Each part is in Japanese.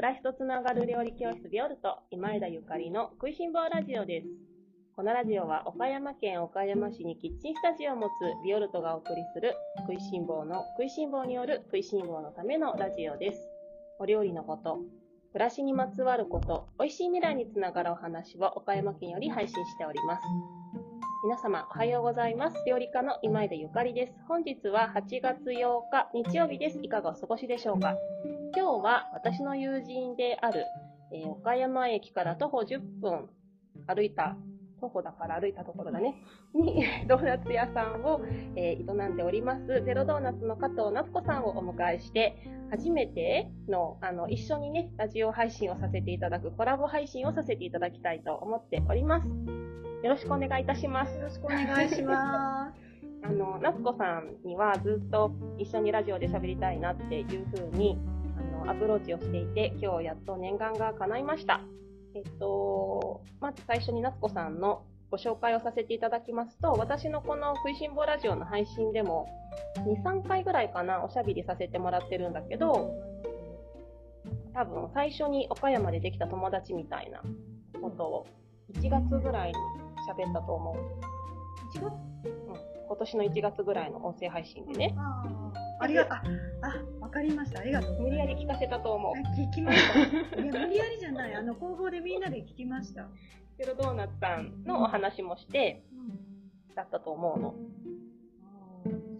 暮らしとつながる料理教室ビオルト今枝ゆかりの食いしん坊ラジオです。このラジオは岡山県岡山市にキッチンスタジオを持つビオルトがお送りする食いしん坊の食いしん坊による食いしん坊のためのラジオです。お料理のこと、暮らしにまつわること、美味しい未来につながるお話を岡山県より配信しております。皆様おはようございます。料理家の今枝ゆかりです。本日は8月8日日曜日です。いかがお過ごしでしょうか？今日は私の友人である、えー岡山駅から徒歩10分歩いた、徒歩だから歩いたところだね、にドーナツ屋さんを、えー営んでおります、ゼロドーナツの加藤夏子さんをお迎えして、初めての、あの、一緒にね、ラジオ配信をさせていただく、コラボ配信をさせていただきたいと思っております。よろしくお願いいたします。よろしくお願いします。あの、夏子さんにはずっと一緒にラジオで喋りたいなっていうふうに、あアプローチをしていて、今日やっと念願が叶いました。えっと、まず最初に夏子さんのご紹介をさせていただきますと、私のこの食いしん坊ラジオの配信でも、2、3回ぐらいかな、おしゃべりさせてもらってるんだけど、多分最初に岡山でできた友達みたいなことを、1月ぐらいに喋ったと思う。1月？うん。今年の1月ぐらいの音声配信でね、ありがとう。あ、あ、わかりました。ありがとう。無理やり聞かせたと思う。あ聞きました。いや、無理やりじゃない。あの、工房でみんなで聞きました。ゼロドーナツさんのお話もして、うん。だったと思うの。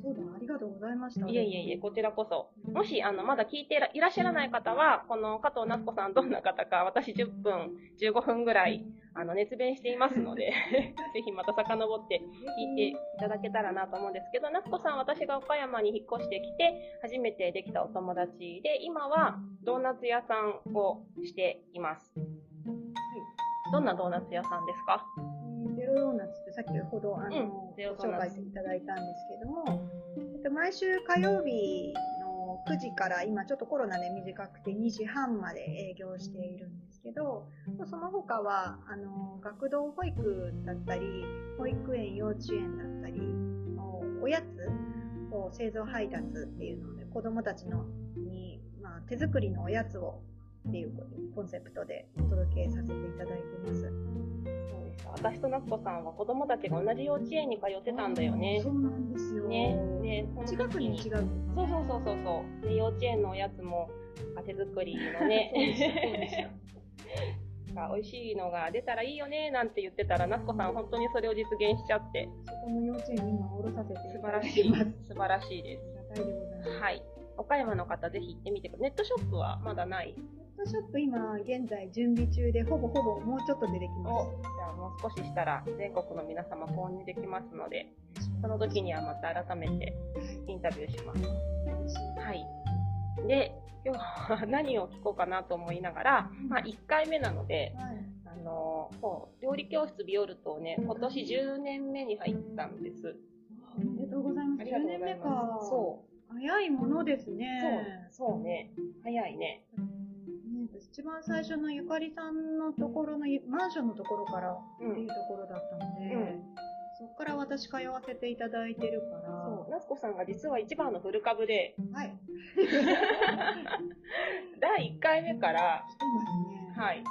そうだ、ありがとうございました。いえいえいえ、こちらこそ。もし、あの、まだ聞いていらっしゃらない方は、この加藤夏子さんどんな方か、私10分、15分ぐらい、あの、熱弁していますので、ぜひまた遡って聞いていただけたらなと思うんですけど、夏子さん、私が岡山に引っ越してきて、初めてできたお友達で、今はドーナツ屋さんをしています。どんなドーナツ屋さんですか？ゼロドーナツって先ほど、あの、うん紹ナツ。介いただいたんですけども、えっと、毎週火曜日の9時から、今ちょっとコロナで短くて2時半まで営業しているんけど、その他は、あの、学童保育だったり、保育園、幼稚園だったり、おおやつを製造配達っていうので、子供たちのに、まあ、手作りのおやつをっていうコンセプトでお届けさせていただいてます。そうですか私と夏子さんは子供たちが同じ幼稚園に通ってたんだよねそ。うなんですよ。ね。で、近く時に違う。そうそうそうそうそう。で、幼稚園のおやつも、手作りのね、が美味しいのが出たらいいよね、なんて言ってたら、夏子さん本当にそれを実現しちゃって、そこの幼稚園に今降ろさせてい素晴らしい素晴らしいです。ありがたいでございます。はい。岡山の方ぜひ行ってみてください。ネットショップはまだないネットショップ今現在準備中でほぼほぼもうちょっと出てきまお、じゃあもう少ししたら全国の皆様購入できますので、その時にはまた改めてインタビューします。す。はい。で、今日は 何を聞こうかなと思いながら、まあ1回目なので、はい。あの、そう、料理教室ビオルトをね、今年10年目に入ったんです。おめでとうございます。ありがとうご10ざい年目か。そう。早いものですね。そう、そうね。早いね。ね一番最初のゆかりさんのところのマンションのところからうんっていう。ところだったので、うんそこから私通わせていただいてるから、そう、夏子さんが実は一番の古株で、はい。第1回目から、ね。はい。もう1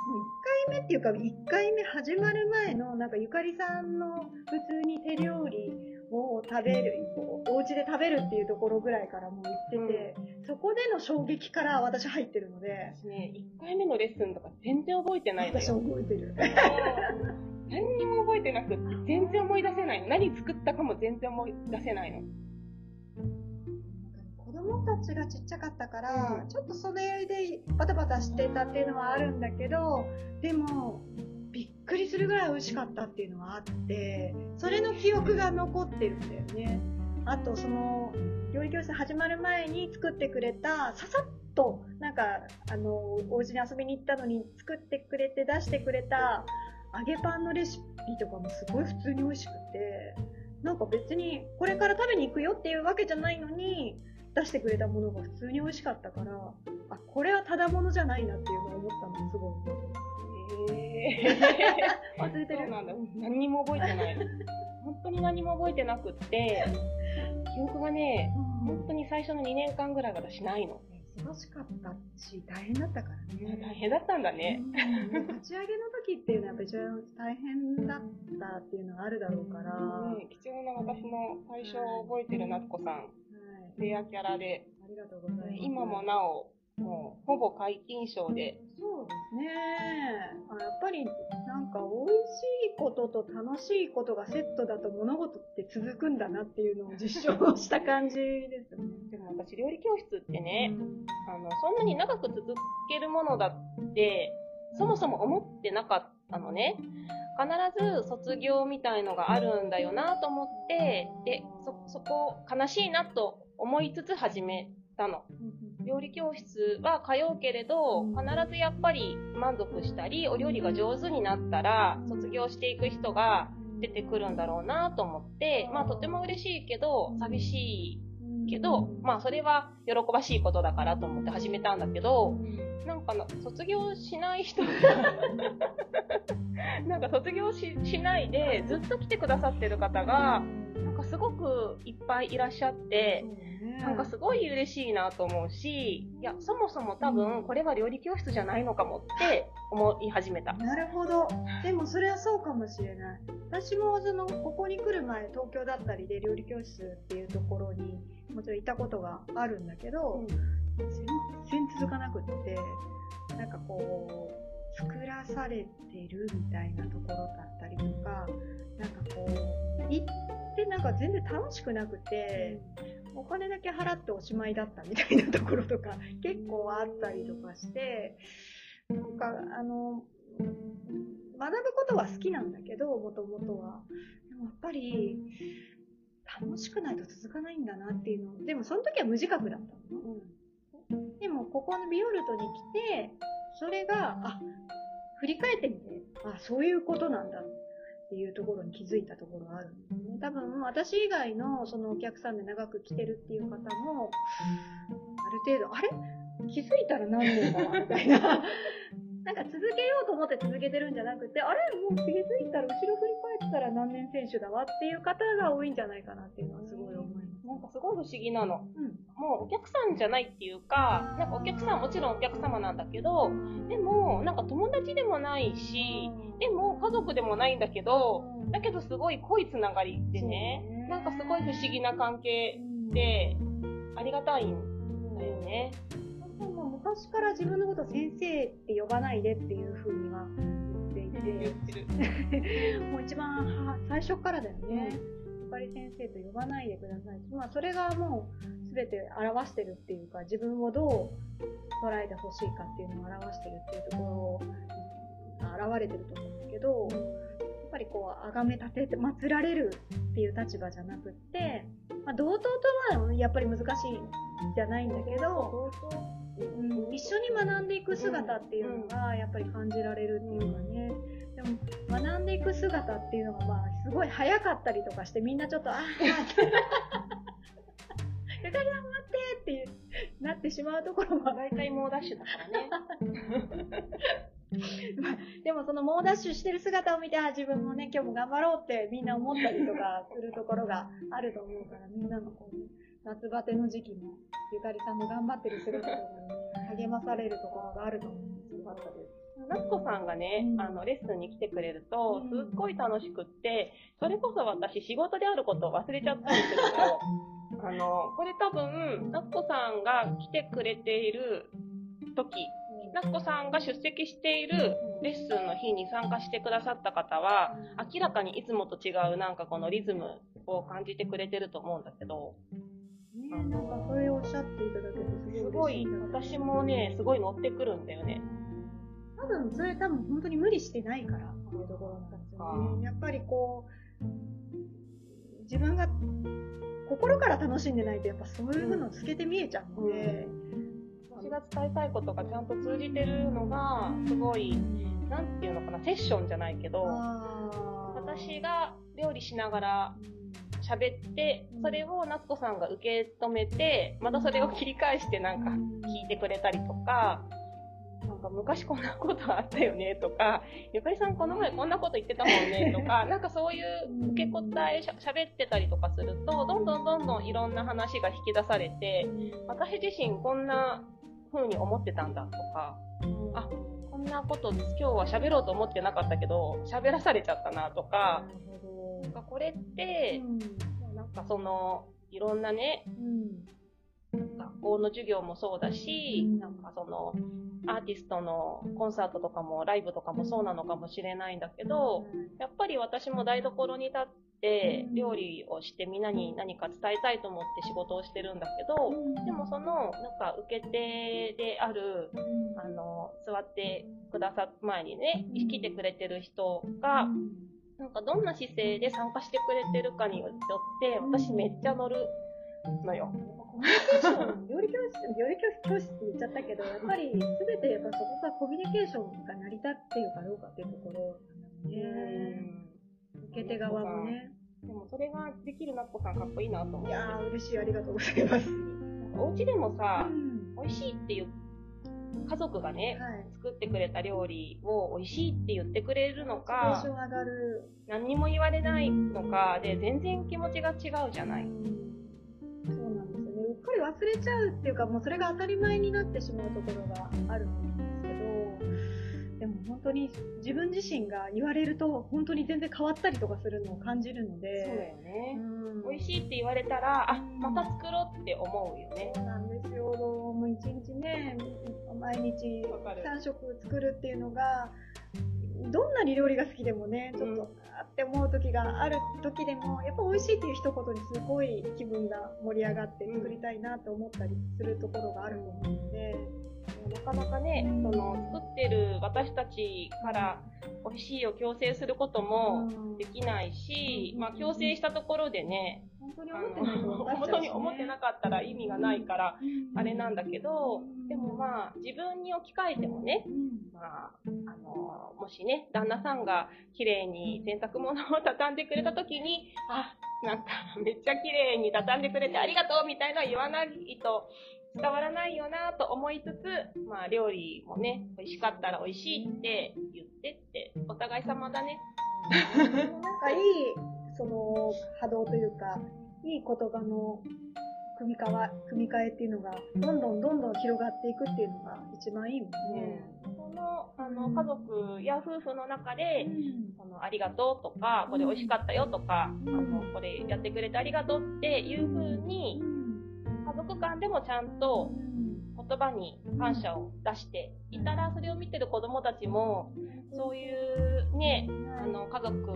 回目っていうか、1回目始まる前の、なんかゆかりさんの普通に手料理を食べる、こうお家で食べるっていうところぐらいからもう言ってて、そこでの衝撃から私入ってるので、私ね、1回目のレッスンとか全然覚えてないの私よ。覚えてる。何にも覚えてなくって、全然思い出せないの。何作ったかも全然思い出せないの。子供たちがちっちゃかったから、うんちょっとそれでバタバタしてたっていうのはあるんだけど、でも、びっくりするぐらい美味しかったっていうのはあって、それの記憶が残ってるんだよね。あと、その、料理教室始まる前に作ってくれた、ささっと、なんか、あの、お家に遊びに行ったのに作ってくれて出してくれた揚げパンのレシピとかもすごい普通に美味しくて、なんか別にこれから食べに行くよっていうわけじゃないのに、出してくれたものが普通に美味しかったから、あ、これはただものじゃないなっていうのを思ったのすごい。えー、忘れてるそうなんだ。何にも覚えてない。本当に何も覚えてなくって、記憶がね、本当に最初の2年間ぐらい私ないの。そ忙しかったし、大変だったからね。大変だったんだね。うん立ち上げの時っていうのはやっぱり大変だったっていうのがあるだろうから、はね貴重な私の最初を覚えてる夏子さん、い、レアキャラで、ありがとうございます。今もなお、もうほぼ皆勤賞で、そうですねあ。やっぱりなんか美味しいことと楽しいことがセットだと物事って続くんだなっていうのを実証した感じですね。でも私料理教室ってね、あの、そんなに長く続けるものだって、そもそも思ってなかったのね。必ず卒業みたいのがあるんだよなと思って、で、そ、そこ悲しいなと思いつつ始めたの。料理教室は通うけれど、必ずやっぱり満足したり、お料理が上手になったら、卒業していく人が出てくるんだろうなと思って、まあとても嬉しいけど、寂しいけど、まあそれは喜ばしいことだからと思って始めたんだけど、なんかな卒業しない人が、なんか卒業ししないでずっと来てくださってる方が、すごくいっぱいいらっしゃって、なんかすごい嬉しいなと思うし、いや、そもそも多分これは料理教室じゃないのかもって思い始めた。なるほど。でもそれはそうかもしれない。私もその、ここに来る前、東京だったりで料理教室っていうところにもちろんいたことがあるんだけど、全然続かなくって、なんかこう、作らされてるみたいなところだったりとか、なんかこう、行ってなんか全然楽しくなくて、お金だけ払っておしまいだったみたいなところとか結構あったりとかして、なんかあの、学ぶことは好きなんだけど、もともとは。でもやっぱり、楽しくないと続かないんだなっていうの。でもその時は無自覚だったの。でもここのビオルトに来て、それが、あ、振り返ってみて、あ、そういうことなんだっていうところに気づいたところがあるんですね。多分私以外のそのお客さんで長く来てるっていう方も、ある程度、あれ？気づいたら何年だなみたいな。なんか続けようと思って続けてるんじゃなくて、あれ？もう気づいたら後ろ振り返ったら何年選手だわっていう方が多いんじゃないかなっていうのはすごい思います。なんかすごい不思議なの。うん。もうお客さんじゃないっていうか、なんかお客さんはもちろんお客様なんだけど、でもなんか友達でもないし、でも家族でもないんだけど、だけどすごい濃いつながりでね、なんかすごい不思議な関係で、ありがたいんだよね。昔から自分のことを先生って呼ばないでっていうふうには言ってい言て。もう一番は最初からだよね。ゆかり先生と呼ばないでください。まあそれがもう全て表してるっていうか、自分をどう捉えてほしいかっていうのを表してるっていうところを、現れてると思うんだけど、やっぱりこう、崇め立てて、祀られるっていう立場じゃなくって、まあ同等とはやっぱり難しいじゃないんだけど、うん、一緒に学んでいく姿っていうのがやっぱり感じられるっていうかね。学んでいく姿っていうのがまあすごい早かったりとかしてみんなちょっとあーって ゆかりさん待ってってなってしまうところも大体猛ダッシュだからね。まあでもその猛ダッシュしてる姿を見てあ自分もね今日も頑張ろうってみんな思ったりとかするところがあると思うからみんなのこう、ね、夏バテの時期もゆかりさんも頑張ってる姿がね励まされるところがあると思うんですよかったです。夏子さんがね、うん。あの、レッスンに来てくれるとう、ん。すっごい楽しくって、それこそ私仕事であることを忘れちゃったんですけど、あの、これ多分、夏子さんが来てくれている時、夏子さんが出席しているレッスンの日に参加してくださった方は、明らかにいつもと違うなんかこのリズムを感じてくれてると思うんだけど、ねなんかそれをおっしゃっていただけてすすごい私もね、すごい乗ってくるんだよね。多分それ多分本当に無理してないからっていうところなんですよあね。やっぱりこう、自分が心から楽しんでないとやっぱそういうの透けて見えちゃうので、私が伝えたいことがちゃんと通じてるのが、すごい、なんていうのかな、セッションじゃないけど、私が料理しながら喋って、それを夏子さんが受け止めて、またそれを切り返してなんか聞いてくれたりとか、なんか昔こんなことあったよねとか、ゆかりさんこの前こんなこと言ってたもんねとか、なんかそういう受け答えしゃ喋ってたりとかすると、どんどんどんどんいろんな話が引き出されて、私自身こんな風に思ってたんだとか、あ、こんなこと今日は喋ろうと思ってなかったけど、喋らされちゃったなとか、なんかこれって、なんかその、いろんなね、学校の授業もそうだし、うんなんかその、アーティストのコンサートとかもライブとかもそうなのかもしれないんだけど、やっぱり私も台所に立ってうん。料理をしてみんなに何か伝えたいと思って仕事をしてるんだけど、でもその、なんか受け手である、あの、座ってくださる前にね、うん。来てくれてる人が、なんかどんな姿勢で参加してくれてるかによって、私めっちゃ乗るのよ。コミュニケーション、料理教室、料理教室って言っちゃったけど、やっぱり全てやっぱそこがコミュニケーションが成り立っているかどうかっていうところなんね。受け手側もね。でもそれができるなっこさんかっこいいなと思って。いやー、嬉しい、ありがとうございます。お家でもさ、うん美味しいっていう、家族がね、はい。作ってくれた料理を美味しいって言ってくれるのか。何にも言われないのかで、全然気持ちが違うじゃない。そうなんですよね。うっかり忘れちゃうっていうか、もうそれが当たり前になってしまうところがあるんですけど、でも本当に自分自身が言われると、本当に全然変わったりとかするのを感じるのそうだで、よね。うん美味しいって言われたら、あ、また作ろうって思うよね。そうなんですよ。もう一日ね、毎日わかる3食作るっていうのが、どんなに料理が好きでもね、ちょっと、うんあって思う時がある時でも、やっぱ美味しいっていう一言にすごい気分が盛り上がってうん。作りたいなと思ったりするところがあると思うので、なかなかね、うんその作ってる私たちから美味しいを強制することもうん。できないし、うん。まあ強制したところでね、本当にあ思ってない 本当に思ってなかったら意味がないから、うんあれなんだけど、でもまあ自分に置き換えてもね、うんまあ、あの、もしね、旦那さんが綺麗に洗濯物を畳んでくれた時に、あ、なんかめっちゃ綺麗に畳んでくれてありがとうみたいな言わないと伝わらないよなと思いつつ、まあ料理もね、美味しかったら美味しいって言ってって、お互い様だね。なんかいい、その、波動というか、いい言葉の組み替わ組み替えっていうのが、どんどんどんどん広がっていくっていうのが一番いいもんね。その、あの、家族や夫婦の中で、うん。そのありがとうとか、これ美味しかったよとか、うん。あの、これやってくれてありがとうっていう風に、家族間でもちゃんと言葉に感謝を出していたら、それを見てる子供たちも、そういうね、あの、家族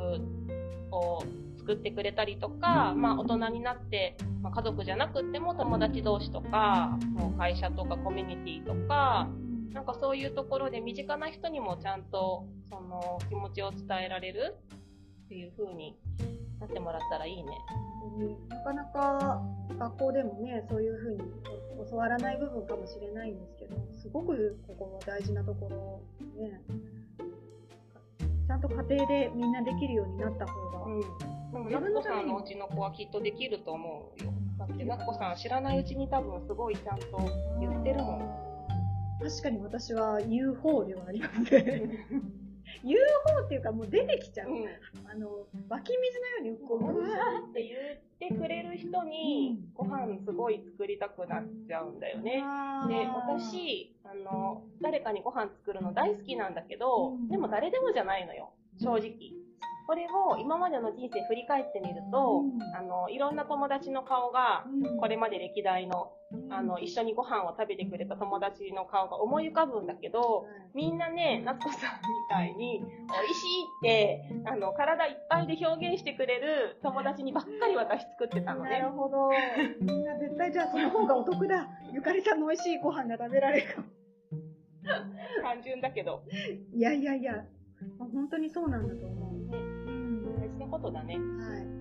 を作ってくれたりとか、まあ大人になって、まあ、家族じゃなくっても友達同士とか、もう会社とかコミュニティとか、なんかそういうところで身近な人にもちゃんとその気持ちを伝えられるっていう風になってもらったらいいね。なかなか学校でもね、そういうふうに教わらない部分かもしれないんですけど、すごくここは大事なところね、ゃんと家庭でみんなできるようになった方が、うん。でも、なっこさんのうちの子はきっとできると思うよ。だって、なっこさん知らないうちに多分すごいちゃんと言ってるもん。確かに私は言う方ではありますね。言う方っていうかもう出てきちゃう。うん。あの、湧き水のようにこう、うわーって言ってくれる人に、ご飯すごい作りたくなっちゃうんだよね。で、私、あの、誰かにご飯作るの大好きなんだけど、うんでも誰でもじゃないのよ、正直。これを今までの人生振り返ってみると、うんあの、いろんな友達の顔が、これまで歴代の、あの、一緒にご飯を食べてくれた友達の顔が思い浮かぶんだけど、みんなね、夏子さんみたいに、美味しいって、あの、体いっぱいで表現してくれる友達にばっかり私作ってたのねなる。ほど。みんな絶対じゃあその方がお得だ。ゆかりさんの美味しいご飯が食べられるかも。単純だけど。いやいやいや、本当にそうなんだと思う。ことだね。はい。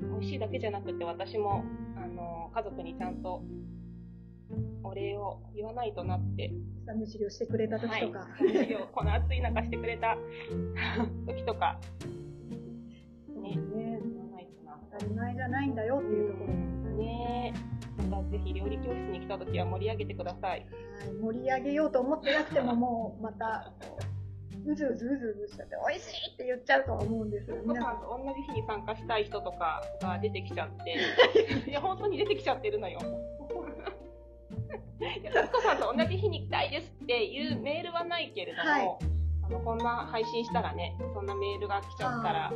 美味しいだけじゃなくて私も、あの、家族にちゃんとお礼を言わないとなって、草むしりをしてくれた時とか。はい、この暑い中してくれた 時とか、ね、ね言わないとな。当たり前じゃないんだよっていうところ。ねえ、またぜひ料理教室に来た時は盛り上げてください。はい、盛り上げようと思ってなくてももうまた、うずうずうずうずしちゃって、美味しいって言っちゃうとは思うんですが、ご皆さん。飯と同じ日に参加したい人とかが出てきちゃって、いや、本当に出てきちゃってるのよ。夏子さんと同じ日に来たいですっていうメールはないけれども、はいあのこんな配信したらね、そんなメールが来ちゃったら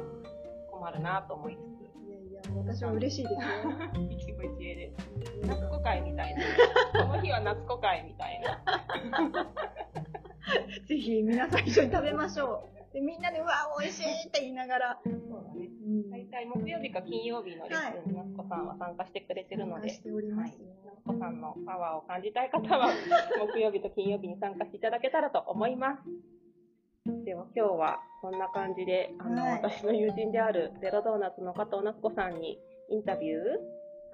困るなと思いついやいや、私は嬉しいです 一会で。夏子会みたいな。この日は夏子会みたいな。ぜひ皆さん一緒に食べましょう。で、みんなで、うわ、美味しいって言いながら。そうだね。うん大体木曜日か金曜日のレッスンに夏子さんは参加してくれてるので、しておりますよ。夏子さんのパワーを感じたい方は、木曜日と金曜日に参加していただけたらと思います。では今日はこんな感じで、あの、はい私の友人であるゼロドーナツの加藤夏子さんにインタビュー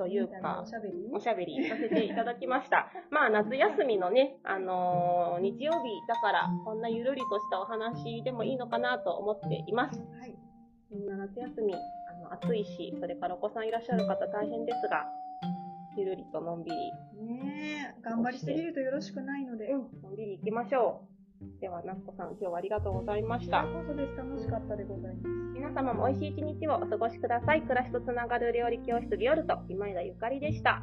というかお、しゃべり？おしゃべりさせていただきました。まあ、夏休みのね、あのー日曜日だから、こんなゆるりとしたお話でもいいのかなと思っています。はい。みんな夏休み、あの、暑いし、それからお子さんいらっしゃる方大変ですが、ゆるりとのんびり、ねえ、頑張りすぎるとよろしくないので。うん。のんびり行きましょう。では、夏子さん、今日はありがとうございました。こそです。楽しかったでございます。皆様も美味しい一日をお過ごしください。暮らしとつながる料理教室ビオルト、今枝ゆかりでした。